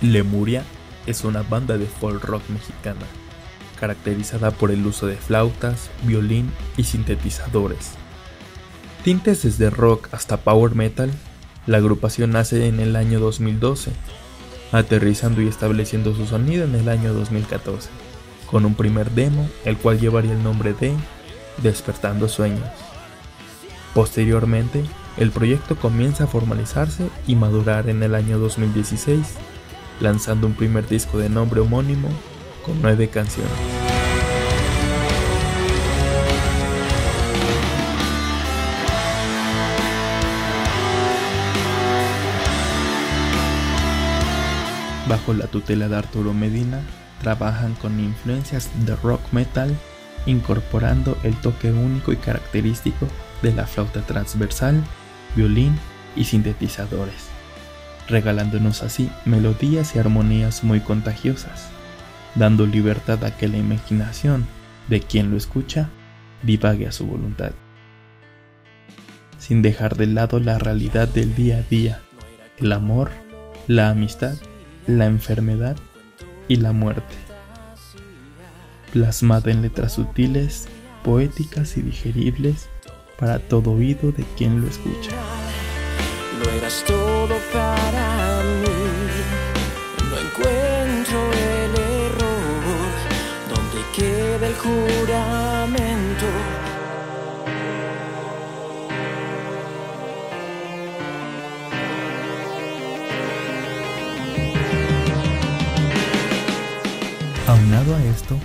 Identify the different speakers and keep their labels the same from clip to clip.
Speaker 1: Lemuria es una banda de folk rock mexicana, caracterizada por el uso de flautas, violín y sintetizadores. Tintes desde rock hasta power metal, la agrupación nace en el año 2012, aterrizando y estableciendo su sonido en el año 2014, con un primer demo, el cual llevaría el nombre de Despertando Sueños. Posteriormente, el proyecto comienza a formalizarse y madurar en el año 2016, lanzando un primer disco de nombre homónimo con nueve canciones. Bajo la tutela de Arturo Medina, trabajan con influencias de rock metal, incorporando el toque único y característico de la flauta transversal, violín y sintetizadores, regalándonos así melodías y armonías muy contagiosas, dando libertad a que la imaginación de quien lo escucha divague a su voluntad, sin dejar de lado la realidad del día a día, el amor, la amistad, la enfermedad y la muerte, plasmada en letras sutiles, poéticas y digeribles para todo oído de quien lo escucha.
Speaker 2: Lo eras todo para mí. No encuentro el error. Donde queda el juramento?
Speaker 1: Aunado a esto,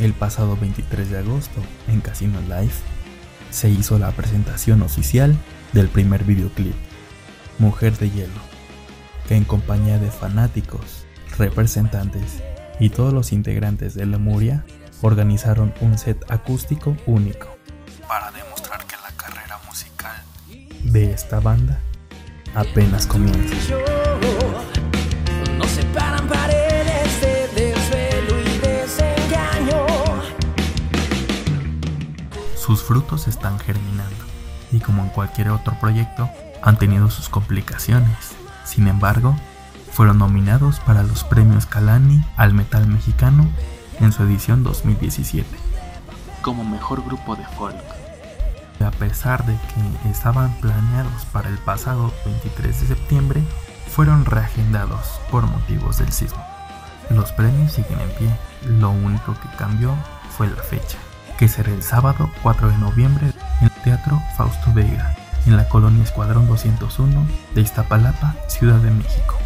Speaker 1: el pasado 23 de agosto, en Casino Live, se hizo la presentación oficial del primer videoclip, Mujer de Hielo, que en compañía de fanáticos, representantes y todos los integrantes de Lemuria organizaron un set acústico único para demostrar que la carrera musical de esta banda apenas comienza. Sus frutos están germinando y como en cualquier otro proyecto han tenido sus complicaciones. Sin embargo, fueron nominados para los premios Calani al metal mexicano en su edición 2017 como mejor grupo de folk. A pesar de que estaban planeados para el pasado 23 de septiembre, fueron reagendados por motivos del sismo. Los premios siguen en pie, lo único que cambió fue la fecha, que será el sábado 4 de noviembre en el Teatro Fausto Vega, en la colonia Escuadrón 201 de Iztapalapa, Ciudad de México.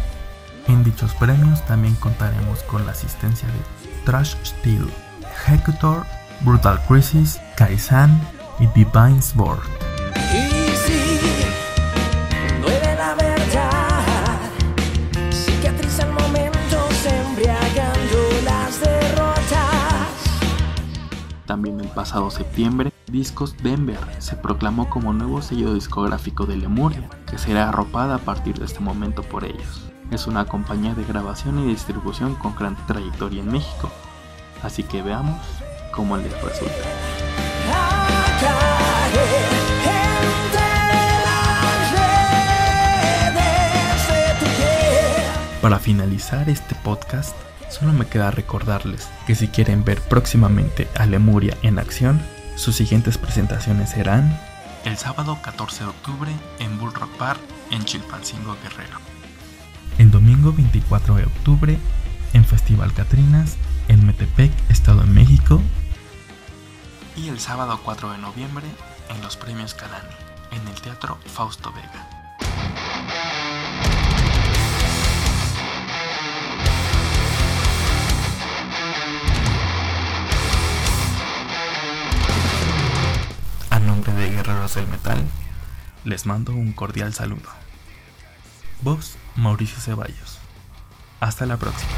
Speaker 1: En dichos premios también contaremos con la asistencia de Trash Steel, Executor, Brutal Crisis, Kaisan y Divine Sword. También el pasado septiembre, Discos Denver se proclamó como nuevo sello discográfico de Lemuria, que será arropada a partir de este momento por ellos. Es una compañía de grabación y distribución con gran trayectoria en México, así que veamos cómo les resulta. Para finalizar este podcast, solo me queda recordarles que si quieren ver próximamente a Lemuria en acción, sus siguientes presentaciones serán el sábado 14 de octubre en Bull Rock Bar en Chilpancingo Guerrero, el domingo 24 de octubre en Festival Catrinas en Metepec, Estado de México, y el sábado 4 de noviembre en los Premios Calani en el Teatro Fausto Vega. Guerreros Metal, les mando un cordial saludo. Voz Mauricio Ceballos. Hasta la próxima.